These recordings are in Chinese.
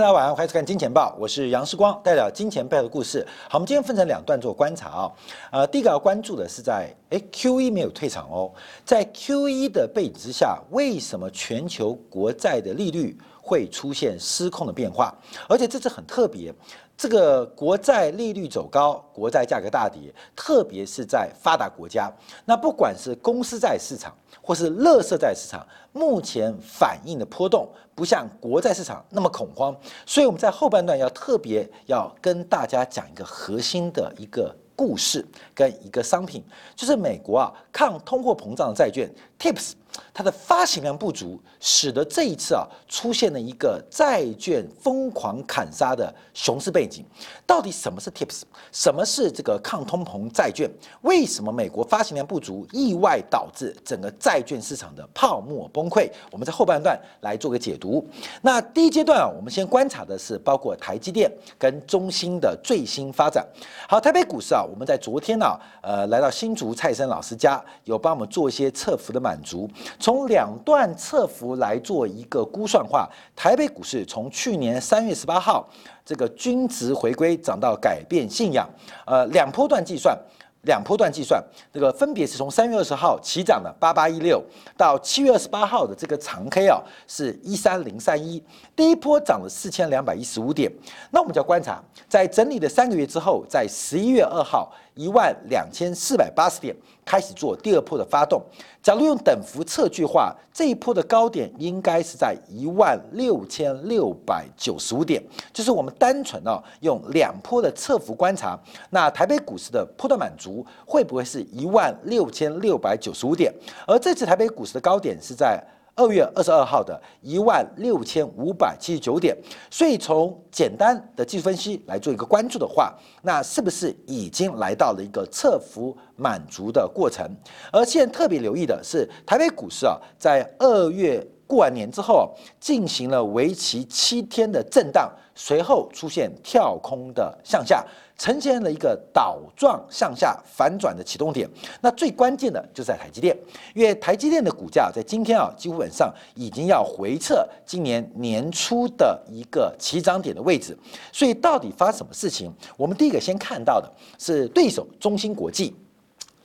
大家晚上欢迎收看《金钱报》，我是杨世光，带来金钱报的故事。好，我们今天分成两段做观察啊。呃，第一个要关注的是在诶 q e 没有退场哦，在 Q1 的背景之下，为什么全球国债的利率会出现失控的变化？而且这次很特别。这个国债利率走高，国债价格大跌，特别是在发达国家。那不管是公司债市场或是乐色债市场，目前反应的波动不像国债市场那么恐慌。所以我们在后半段要特别要跟大家讲一个核心的一个故事跟一个商品，就是美国啊抗通货膨胀的债券 TIPS。它的发行量不足，使得这一次啊出现了一个债券疯狂砍杀的熊市背景。到底什么是 TIPS？什么是这个抗通膨债券？为什么美国发行量不足，意外导致整个债券市场的泡沫崩溃？我们在后半段来做个解读。那第一阶段啊，我们先观察的是包括台积电跟中芯的最新发展。好，台北股市啊，我们在昨天呢，呃，来到新竹蔡生老师家，有帮我们做一些测幅的满足。从两段侧幅来做一个估算化，台北股市从去年三月十八号这个均值回归涨到改变信仰，呃，两波段计算。两波段计算，这个分别是从三月二十号起涨的八八一六，到七月二十八号的这个长 K 啊，是一三零三一，第一波涨了四千两百一十五点。那我们就要观察，在整理的三个月之后，在十一月二号一万两千四百八十点开始做第二波的发动。假如用等幅测距话，这一波的高点应该是在一万六千六百九十五点，就是我们单纯啊用两波的测幅观察，那台北股市的波段满足会不会是一万六千六百九十五点？而这次台北股市的高点是在。二月二十二号的一万六千五百七十九点，所以从简单的技术分析来做一个关注的话，那是不是已经来到了一个测幅满足的过程？而现在特别留意的是，台北股市啊，在二月。过完年之后，进行了为期七天的震荡，随后出现跳空的向下，呈现了一个倒状向下反转的启动点。那最关键的就是在台积电，因为台积电的股价在今天啊，基本上已经要回撤今年年初的一个起涨点的位置。所以到底发生什么事情？我们第一个先看到的是对手中芯国际。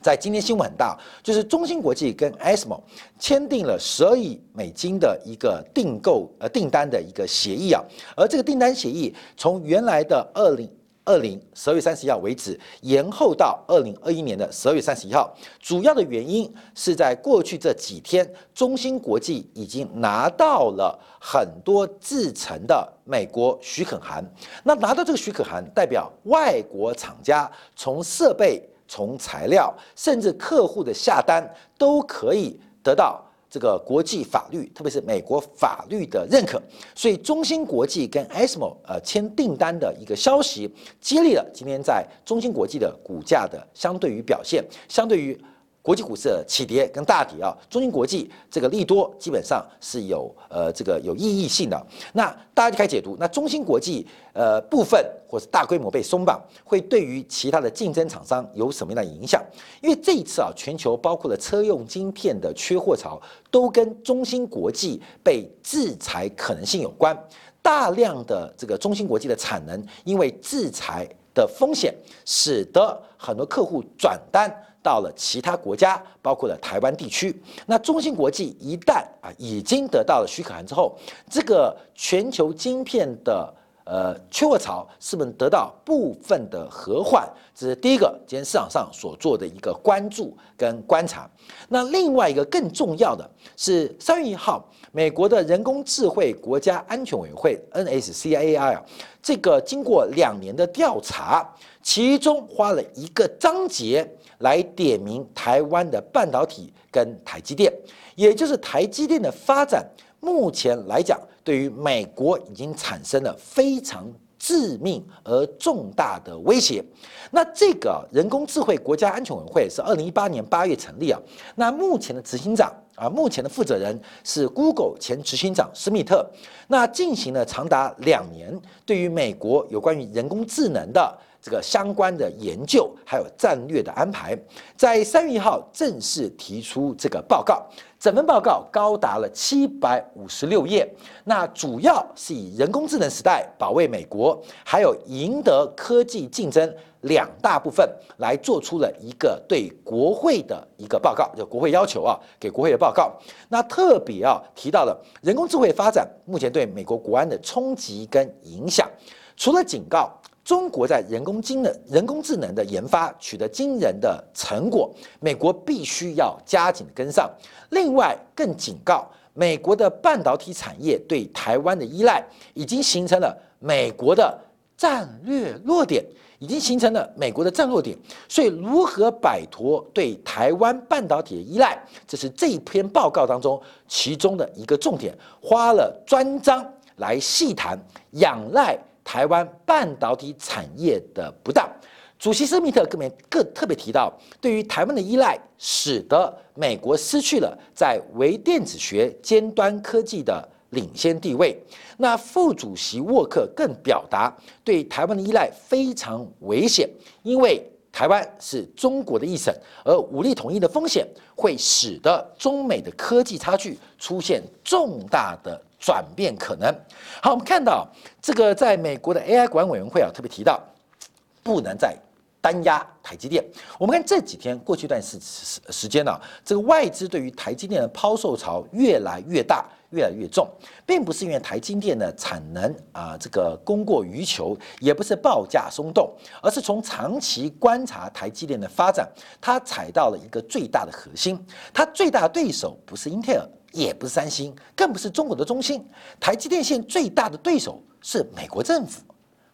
在今天新闻很大，就是中芯国际跟 ASML 签订了十二亿美金的一个订购呃订单的一个协议啊，而这个订单协议从原来的二零二零十二月三十一号为止，延后到二零二一年的十二月三十一号。主要的原因是在过去这几天，中芯国际已经拿到了很多制成的美国许可函。那拿到这个许可函，代表外国厂家从设备。从材料甚至客户的下单都可以得到这个国际法律，特别是美国法律的认可。所以中芯国际跟 ASML 呃签订单的一个消息，激励了今天在中芯国际的股价的相对于表现，相对于。国际股市的起跌跟大跌啊，中芯国际这个利多基本上是有呃这个有意义性的。那大家就开始解读，那中芯国际呃部分或是大规模被松绑，会对于其他的竞争厂商有什么样的影响？因为这一次啊，全球包括了车用晶片的缺货潮，都跟中芯国际被制裁可能性有关。大量的这个中芯国际的产能，因为制裁的风险，使得很多客户转单。到了其他国家，包括了台湾地区。那中芯国际一旦啊已经得到了许可函之后，这个全球晶片的呃缺货潮是不是得到部分的和缓？这是第一个今天市场上所做的一个关注跟观察。那另外一个更重要的是三月一号，美国的人工智慧国家安全委员会 NSCAI 啊，这个经过两年的调查，其中花了一个章节。来点名台湾的半导体跟台积电，也就是台积电的发展，目前来讲，对于美国已经产生了非常致命而重大的威胁。那这个人工智慧国家安全委员会是二零一八年八月成立啊。那目前的执行长啊，目前的负责人是 Google 前执行长施密特。那进行了长达两年，对于美国有关于人工智能的。这个相关的研究，还有战略的安排，在三月一号正式提出这个报告。整份报告高达了七百五十六页，那主要是以人工智能时代保卫美国，还有赢得科技竞争两大部分来做出了一个对国会的一个报告，就国会要求啊，给国会的报告。那特别啊提到了人工智慧发展目前对美国国安的冲击跟影响，除了警告。中国在人工智能、人工智能的研发取得惊人的成果，美国必须要加紧跟上。另外，更警告美国的半导体产业对台湾的依赖已经形成了美国的战略弱点，已经形成了美国的战略点。所以，如何摆脱对台湾半导体的依赖，这是这一篇报告当中其中的一个重点，花了专章来细谈仰赖。台湾半导体产业的不当，主席施密特更别更特别提到，对于台湾的依赖，使得美国失去了在微电子学尖端科技的领先地位。那副主席沃克更表达，对台湾的依赖非常危险，因为台湾是中国的一省，而武力统一的风险会使得中美的科技差距出现重大的。转变可能好，我们看到这个在美国的 AI 管委员会啊，特别提到不能再单压台积电。我们看这几天过去一段时时时间呢，这个外资对于台积电的抛售潮越来越大，越来越重，并不是因为台积电的产能啊这个供过于求，也不是报价松动，而是从长期观察台积电的发展，它踩到了一个最大的核心，它最大的对手不是英特尔。也不是三星，更不是中国的中兴。台积电现最大的对手是美国政府，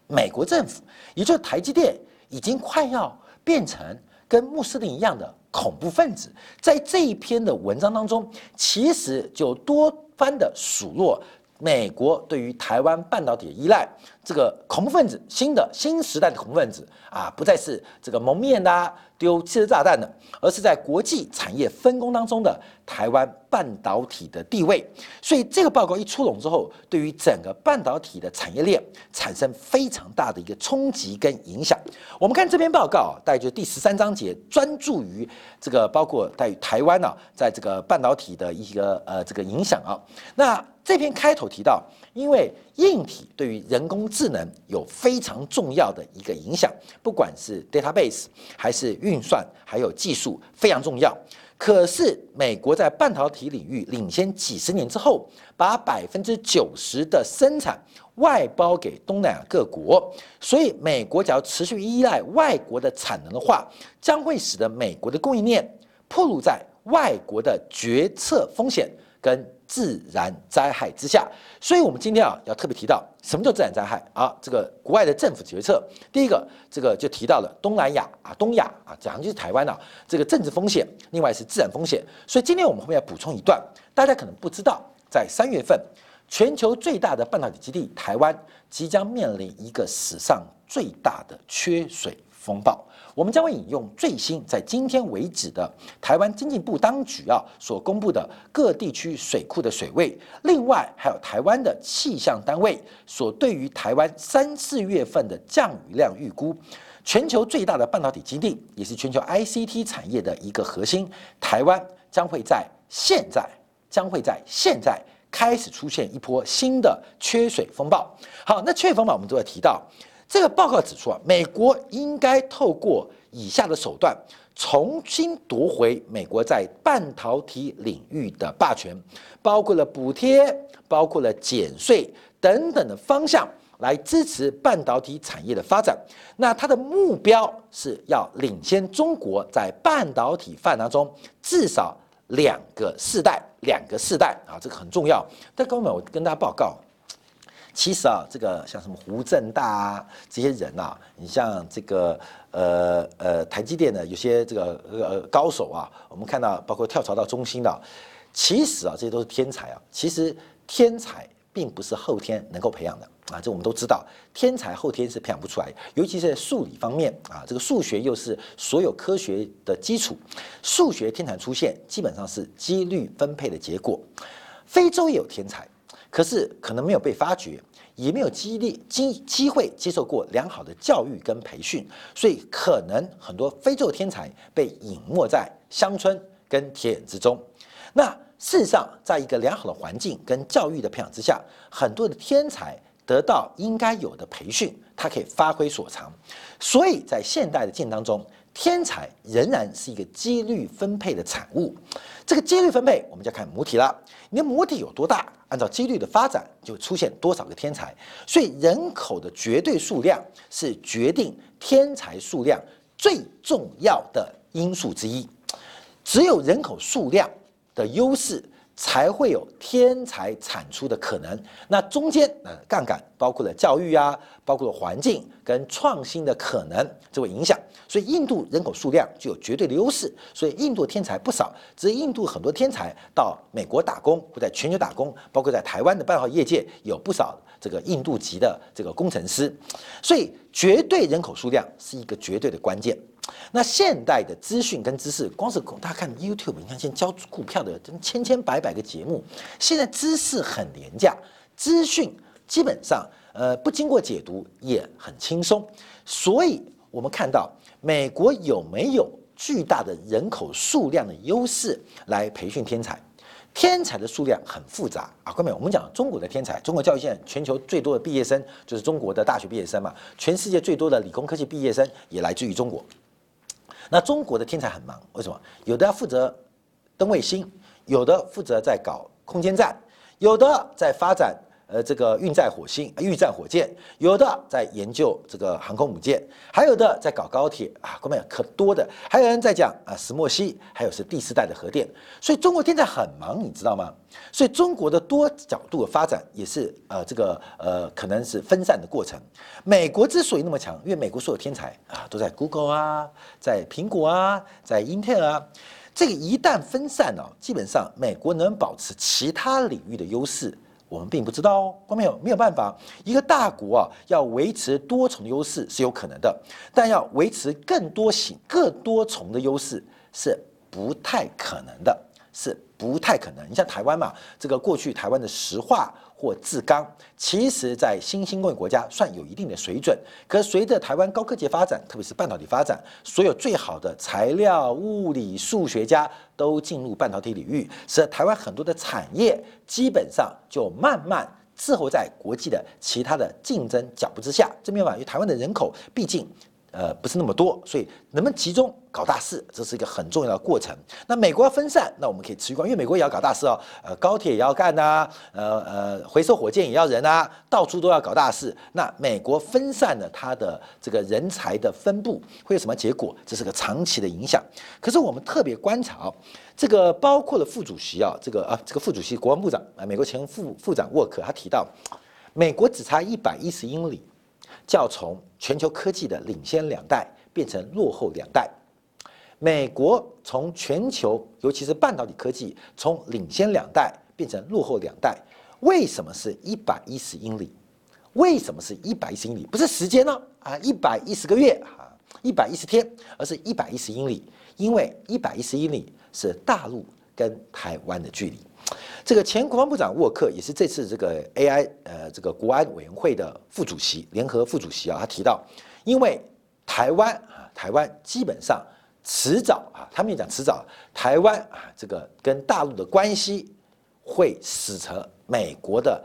美国政府，也就是台积电已经快要变成跟穆斯林一样的恐怖分子。在这一篇的文章当中，其实就多番的数落美国对于台湾半导体的依赖。这个恐怖分子，新的新时代的恐怖分子啊，不再是这个蒙面的。丢汽车炸弹的，而是在国际产业分工当中的台湾半导体的地位。所以这个报告一出笼之后，对于整个半导体的产业链产生非常大的一个冲击跟影响。我们看这篇报告啊，大概就第十三章节，专注于这个包括在台湾呢，在这个半导体的一个呃这个影响啊。那这篇开头提到，因为硬体对于人工智能有非常重要的一个影响，不管是 database 还是运算，还有技术非常重要。可是美国在半导体领域领先几十年之后，把百分之九十的生产外包给东南亚各国，所以美国只要持续依赖外国的产能的话，将会使得美国的供应链暴露在外国的决策风险跟。自然灾害之下，所以我们今天啊要特别提到什么叫自然灾害啊？这个国外的政府决策，第一个这个就提到了东南亚啊、东亚啊，讲的就是台湾啊，这个政治风险，另外是自然风险。所以今天我们后面要补充一段，大家可能不知道，在三月份，全球最大的半导体基地台湾即将面临一个史上最大的缺水风暴。我们将会引用最新在今天为止的台湾经济部当局啊所公布的各地区水库的水位，另外还有台湾的气象单位所对于台湾三四月份的降雨量预估。全球最大的半导体基地，也是全球 ICT 产业的一个核心，台湾将会在现在将会在现在开始出现一波新的缺水风暴。好，那缺水风暴我们都会提到。这个报告指出啊，美国应该透过以下的手段，重新夺回美国在半导体领域的霸权，包括了补贴、包括了减税等等的方向，来支持半导体产业的发展。那它的目标是要领先中国在半导体发展中至少两个世代，两个世代啊，这个很重要。但各位，我跟大家报告。其实啊，这个像什么胡正大啊这些人啊，你像这个呃呃台积电的有些这个呃高手啊，我们看到包括跳槽到中心的，其实啊这些都是天才啊。其实天才并不是后天能够培养的啊，这我们都知道，天才后天是培养不出来，尤其是在数理方面啊，这个数学又是所有科学的基础，数学天才出现基本上是几率分配的结果。非洲也有天才。可是可能没有被发掘，也没有机力机机会接受过良好的教育跟培训，所以可能很多非洲的天才被隐没在乡村跟田野之中。那事实上，在一个良好的环境跟教育的培养之下，很多的天才得到应该有的培训，他可以发挥所长。所以在现代的竞当中，天才仍然是一个几率分配的产物。这个几率分配，我们就要看母体了。你的母体有多大，按照几率的发展，就出现多少个天才。所以人口的绝对数量是决定天才数量最重要的因素之一。只有人口数量的优势。才会有天才产出的可能。那中间呃杠杆包括了教育啊，包括了环境跟创新的可能，这会影响。所以印度人口数量具有绝对的优势，所以印度天才不少。只是印度很多天才到美国打工或在全球打工，包括在台湾的半导业界有不少这个印度籍的这个工程师。所以绝对人口数量是一个绝对的关键。那现代的资讯跟知识，光是大家看 YouTube，你看现在教股票的千千百百个节目，现在知识很廉价，资讯基本上呃不经过解读也很轻松，所以我们看到美国有没有巨大的人口数量的优势来培训天才？天才的数量很复杂啊，各位，我们讲中国的天才，中国教育现在全球最多的毕业生就是中国的大学毕业生嘛，全世界最多的理工科技毕业生也来自于中国。那中国的天才很忙，为什么？有的要负责登卫星，有的负责在搞空间站，有的在发展呃这个运载火星、运载火箭，有的在研究这个航空母舰，还有的在搞高铁啊，各位可多的。还有人在讲啊石墨烯，还有是第四代的核电。所以中国天才很忙，你知道吗？所以中国的多角度的发展也是呃这个呃可能是分散的过程。美国之所以那么强，因为美国所有天才啊都在 Google 啊，在苹果啊，在 Intel 啊。这个一旦分散了，基本上美国能保持其他领域的优势，我们并不知道哦。光没有没有办法，一个大国啊要维持多重优势是有可能的，但要维持更多型、更多重的优势是不太可能的，是。不太可能。你像台湾嘛，这个过去台湾的石化或制钢，其实在新兴工业国家算有一定的水准。可随着台湾高科技发展，特别是半导体发展，所有最好的材料、物理、数学家都进入半导体领域，使得台湾很多的产业基本上就慢慢滞后在国际的其他的竞争脚步之下。这没有办法，因为台湾的人口毕竟。呃，不是那么多，所以能不能集中搞大事，这是一个很重要的过程。那美国要分散，那我们可以持续观，因为美国也要搞大事哦。呃，高铁也要干呐，呃呃，回收火箭也要人啊，到处都要搞大事。那美国分散了它的这个人才的分布，会有什么结果？这是个长期的影响。可是我们特别观察哦，这个包括了副主席啊，这个啊，这个副主席国防部长啊，美国前副副长沃克，他提到，美国只差一百一十英里。要从全球科技的领先两代变成落后两代。美国从全球，尤其是半导体科技，从领先两代变成落后两代。为什么是一百一十英里？为什么是一百一十英里？不是时间呢？啊，一百一十个月啊，一百一十天，而是一百一十英里。因为一百一十英里是大陆跟台湾的距离。这个前国防部长沃克也是这次这个 AI 呃这个国安委员会的副主席，联合副主席啊，他提到，因为台湾啊，台湾基本上迟早啊，他们也讲迟早，台湾啊这个跟大陆的关系会使得美国的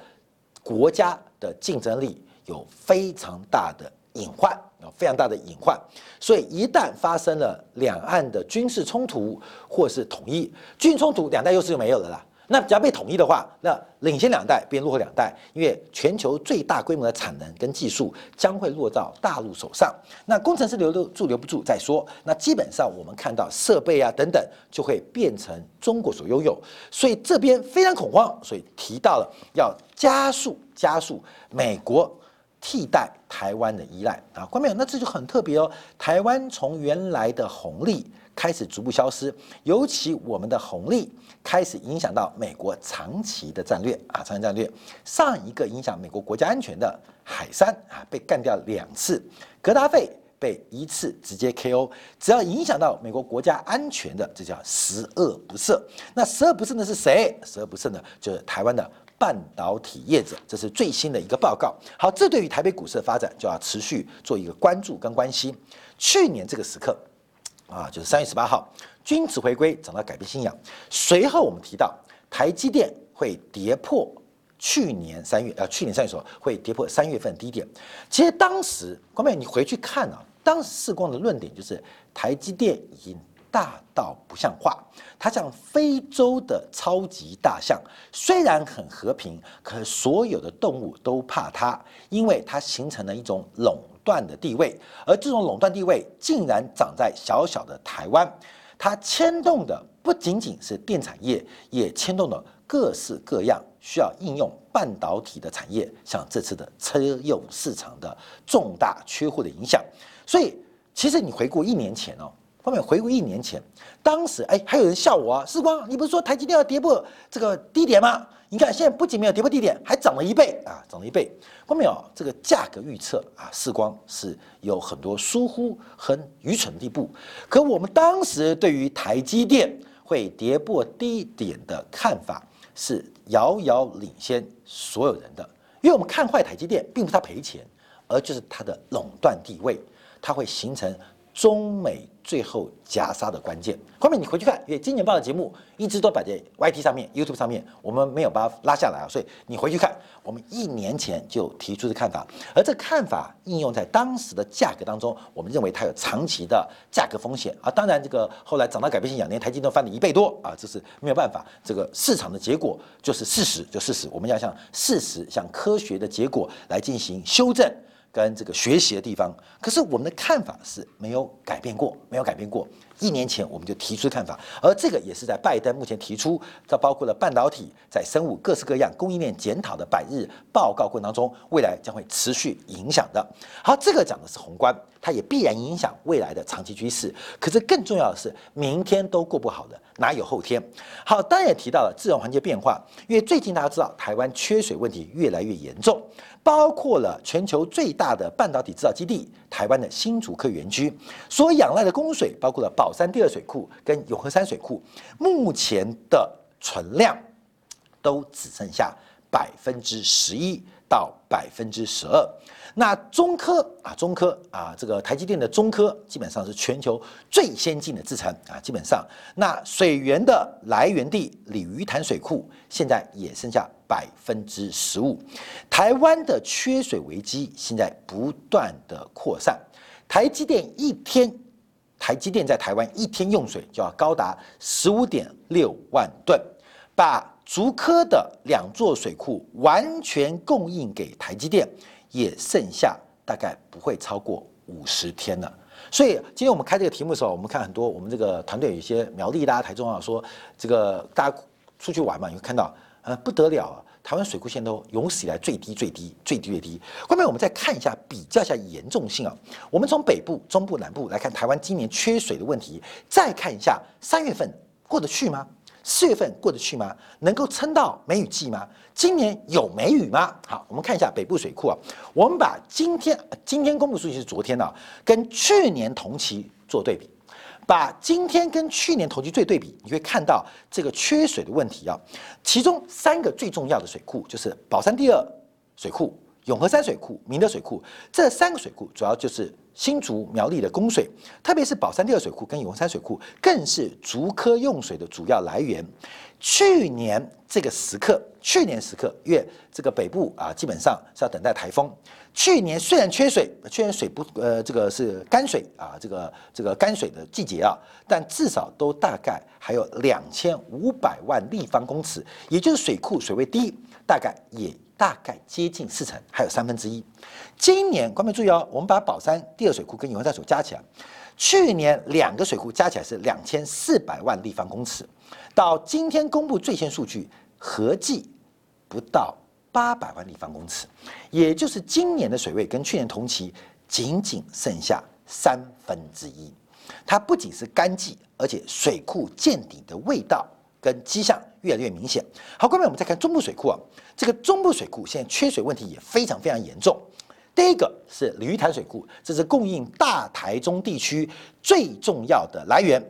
国家的竞争力有非常大的隐患啊，非常大的隐患。所以一旦发生了两岸的军事冲突或是统一，军冲突两代优势就没有了啦。那只要被统一的话，那领先两代变落后两代，因为全球最大规模的产能跟技术将会落到大陆手上。那工程师留得住留不住再说。那基本上我们看到设备啊等等就会变成中国所拥有，所以这边非常恐慌，所以提到了要加速加速美国替代台湾的依赖啊。关没有？那这就很特别哦。台湾从原来的红利。开始逐步消失，尤其我们的红利开始影响到美国长期的战略啊，长期战略。上一个影响美国国家安全的海山啊，被干掉两次；格达费被一次直接 KO。只要影响到美国国家安全的，这叫十恶不赦。那十恶不赦的是谁？十恶不赦的就是台湾的半导体业者，这是最新的一个报告。好，这对于台北股市的发展就要持续做一个关注跟关心。去年这个时刻，啊，就是三月十八号，君子回归，涨到改变信仰。随后我们提到台积电会跌破去年三月，啊，去年三月时候会跌破三月份低点。其实当时，光妹你回去看啊，当时世光的论点就是台积电已经。大到不像话，它像非洲的超级大象，虽然很和平，可所有的动物都怕它，因为它形成了一种垄断的地位，而这种垄断地位竟然长在小小的台湾，它牵动的不仅仅是电产业，也牵动了各式各样需要应用半导体的产业，像这次的车用市场的重大缺货的影响，所以其实你回顾一年前哦。后面回顾一年前，当时哎，还有人笑我啊，时光，你不是说台积电要跌破这个低点吗？你看现在不仅没有跌破低点，还涨了一倍啊，涨了一倍。后面哦，这个价格预测啊，时光是有很多疏忽和愚蠢的地步。可我们当时对于台积电会跌破低点的看法是遥遥领先所有人的，因为我们看坏台积电，并不是它赔钱，而就是它的垄断地位，它会形成。中美最后夹杀的关键，后面你回去看，因为今年报的节目一直都摆在 YT 上面、YouTube 上面，我们没有把它拉下来啊，所以你回去看，我们一年前就提出的看法，而这看法应用在当时的价格当中，我们认为它有长期的价格风险啊。当然，这个后来涨到改变性两年，台积都翻了一倍多啊，这是没有办法，这个市场的结果就是事实，就事实，我们要向事实、向科学的结果来进行修正。跟这个学习的地方，可是我们的看法是没有改变过，没有改变过。一年前我们就提出看法，而这个也是在拜登目前提出，这包括了半导体在生物各式各样供应链检讨的百日报告过程当中，未来将会持续影响的。好，这个讲的是宏观，它也必然影响未来的长期趋势。可是更重要的是，明天都过不好的，哪有后天？好，当然也提到了自然环境变化，因为最近大家知道台湾缺水问题越来越严重。包括了全球最大的半导体制造基地台湾的新竹科园区所仰赖的供水，包括了宝山第二水库跟永和山水库，目前的存量都只剩下百分之十一到百分之十二。那中科啊，中科啊，这个台积电的中科基本上是全球最先进的制程啊，基本上。那水源的来源地鲤鱼潭水库现在也剩下百分之十五，台湾的缺水危机现在不断的扩散，台积电一天，台积电在台湾一天用水就要高达十五点六万吨，把竹科的两座水库完全供应给台积电。也剩下大概不会超过五十天了，所以今天我们开这个题目的时候，我们看很多我们这个团队有一些苗栗、大家台中啊，说这个大家出去玩嘛，你会看到呃不得了啊，台湾水库现都有史以来最低、最低、最低、最低。后面我们再看一下，比较一下严重性啊。我们从北部、中部、南部来看台湾今年缺水的问题，再看一下三月份过得去吗？四月份过得去吗？能够撑到梅雨季吗？今年有梅雨吗？好，我们看一下北部水库啊。我们把今天今天公布数据是昨天的，跟去年同期做对比，把今天跟去年同期做对比，你会看到这个缺水的问题啊。其中三个最重要的水库就是宝山第二水库、永和山水库、明德水库，这三个水库主要就是。新竹苗栗的供水，特别是宝山第二水库跟永和山水库，更是竹科用水的主要来源。去年这个时刻，去年时刻，因为这个北部啊，基本上是要等待台风。去年虽然缺水，去年水不呃，这个是干水啊，这个这个干水的季节啊，但至少都大概还有两千五百万立方公尺，也就是水库水位低，大概也。大概接近四成，还有三分之一。今年，观众注意哦，我们把宝山第二水库跟永和山水加起来，去年两个水库加起来是两千四百万立方公尺，到今天公布最新数据，合计不到八百万立方公尺，也就是今年的水位跟去年同期仅仅剩下三分之一。它不仅是干季，而且水库见底的味道。跟迹象越来越明显。好，下面，我们再看中部水库啊，这个中部水库现在缺水问题也非常非常严重。第一个是鲤鱼潭水库，这是供应大台中地区最重要的来源。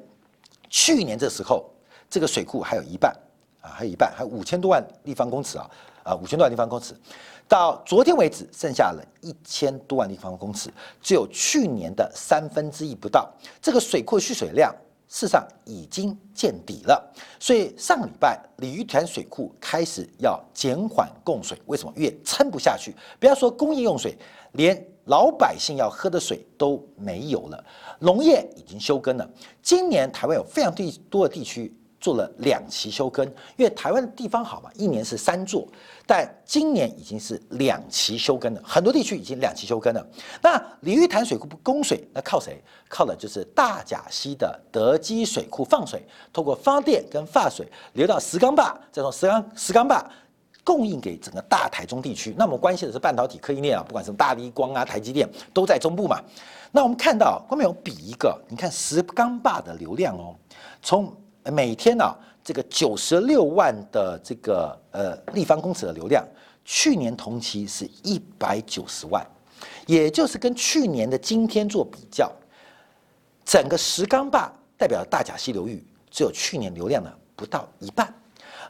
去年这时候，这个水库还有一半还有一半，还有五千多万立方公尺啊，啊五千多万立方公尺，到昨天为止剩下了一千多万立方公尺，只有去年的三分之一不到。这个水库蓄水量事实上已经见底了，所以上礼拜鲤鱼潭水库开始要减缓供水，为什么？越撑不下去。不要说工业用水，连老百姓要喝的水都没有了。农业已经休耕了，今年台湾有非常地多的地区。做了两期休耕，因为台湾的地方好嘛，一年是三座，但今年已经是两期休耕了，很多地区已经两期休耕了。那鲤鱼潭水库不供水，那靠谁？靠的就是大甲溪的德基水库放水，通过发电跟发水流到石冈坝，再从石冈石冈坝供应给整个大台中地区。那我们关心的是半导体科技链啊，不管是大力光啊、台积电都在中部嘛。那我们看到后面有比一个，你看石冈坝的流量哦，从每天呢，这个九十六万的这个呃立方公尺的流量，去年同期是一百九十万，也就是跟去年的今天做比较，整个石冈坝代表大甲溪流域只有去年流量的不到一半，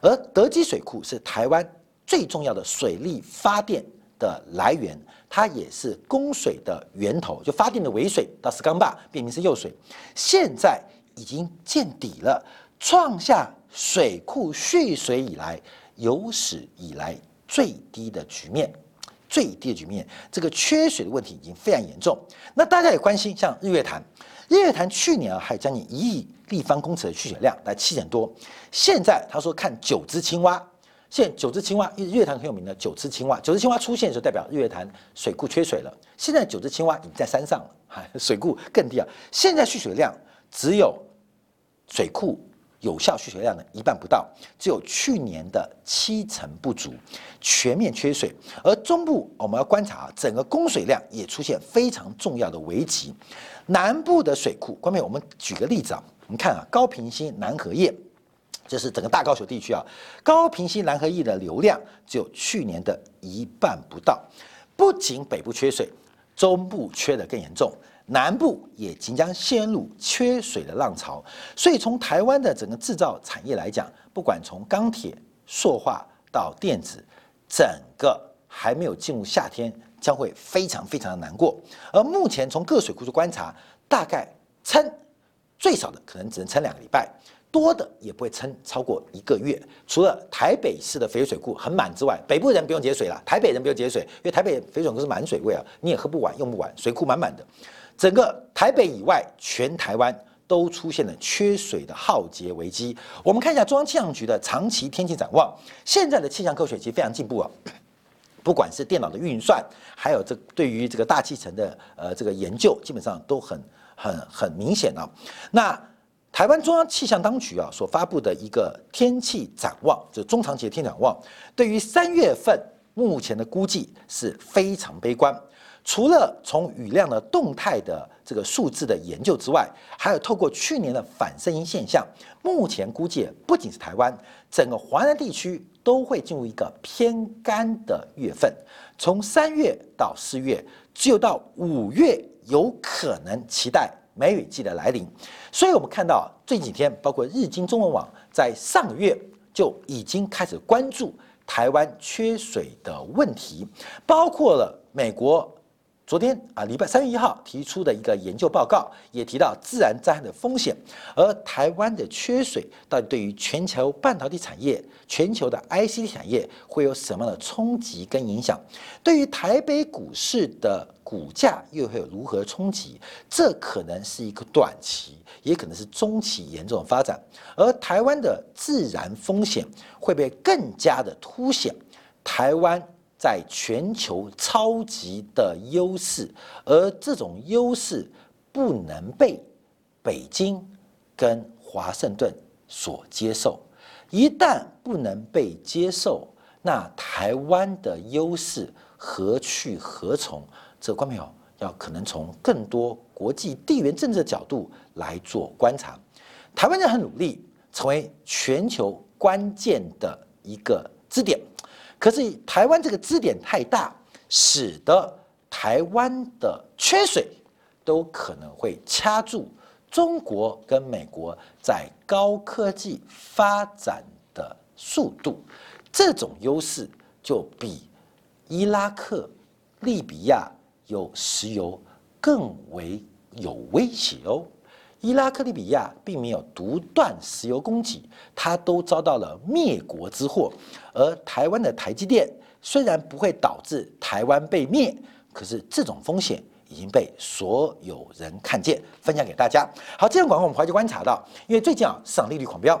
而德基水库是台湾最重要的水力发电的来源，它也是供水的源头，就发电的尾水到石冈坝变成是右水，现在已经见底了。创下水库蓄水以来有史以来最低的局面，最低的局面，这个缺水的问题已经非常严重。那大家也关心，像日月潭，日月潭去年啊还有将近一亿立方公尺的蓄水量，来七点多。现在他说看九只青蛙，现九只青蛙，日月潭很有名的九只青蛙，九只青蛙出现的时候代表日月潭水库缺水了。现在九只青蛙已经在山上了，哈水库更低啊。现在蓄水量只有水库。有效蓄水量的一半不到，只有去年的七成不足，全面缺水。而中部我们要观察，整个供水量也出现非常重要的危机。南部的水库，关面我们举个例子啊，你看啊，高平溪、南河堰，这是整个大高雄地区啊，高平溪、南河堰的流量只有去年的一半不到。不仅北部缺水，中部缺的更严重。南部也即将陷入缺水的浪潮，所以从台湾的整个制造产业来讲，不管从钢铁、塑化到电子，整个还没有进入夏天，将会非常非常的难过。而目前从各水库的观察，大概撑最少的可能只能撑两个礼拜，多的也不会撑超过一个月。除了台北市的肥水库很满之外，北部人不用节水了，台北人不用节水，因为台北肥水库是满水位啊，你也喝不完、用不完，水库满满的。整个台北以外，全台湾都出现了缺水的浩劫危机。我们看一下中央气象局的长期天气展望。现在的气象科学其实非常进步啊，不管是电脑的运算，还有这对于这个大气层的呃这个研究，基本上都很很很明显啊。那台湾中央气象当局啊所发布的一个天气展望，就中长期的天展望，对于三月份目前的估计是非常悲观。除了从雨量的动态的这个数字的研究之外，还有透过去年的反声音现象，目前估计不仅是台湾，整个华南地区都会进入一个偏干的月份。从三月到四月，只有到五月有可能期待梅雨季的来临。所以，我们看到这几天，包括日经中文网在上个月就已经开始关注台湾缺水的问题，包括了美国。昨天啊，礼拜三月一号提出的一个研究报告也提到自然灾害的风险，而台湾的缺水到底对于全球半导体产业、全球的 IC 产业会有什么样的冲击跟影响？对于台北股市的股价又会有如何冲击？这可能是一个短期，也可能是中期严重的发展。而台湾的自然风险会被更加的凸显，台湾。在全球超级的优势，而这种优势不能被北京跟华盛顿所接受。一旦不能被接受，那台湾的优势何去何从？这观众朋友要可能从更多国际地缘政治的角度来做观察。台湾人很努力，成为全球关键的一个支点。可是台湾这个支点太大，使得台湾的缺水都可能会掐住中国跟美国在高科技发展的速度。这种优势就比伊拉克、利比亚有石油更为有威胁哦。伊拉克、利比亚并没有独断石油供给，它都遭到了灭国之祸。而台湾的台积电虽然不会导致台湾被灭，可是这种风险已经被所有人看见，分享给大家。好，这样广告我们回去观察到，因为最近啊市场利率狂飙，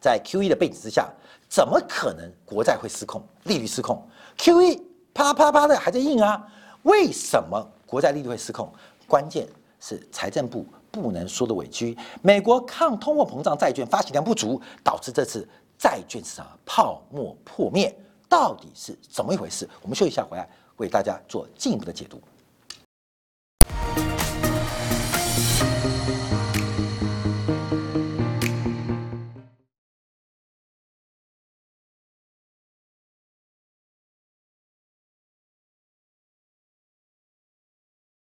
在 Q E 的背景之下，怎么可能国债会失控、利率失控？Q E 啪啪啪的还在印啊，为什么国债利率会失控？关键是财政部。不能说的委屈，美国抗通货膨胀债券发行量不足，导致这次债券市场泡沫破灭，到底是怎么一回事？我们休息一下，回来为大家做进一步的解读。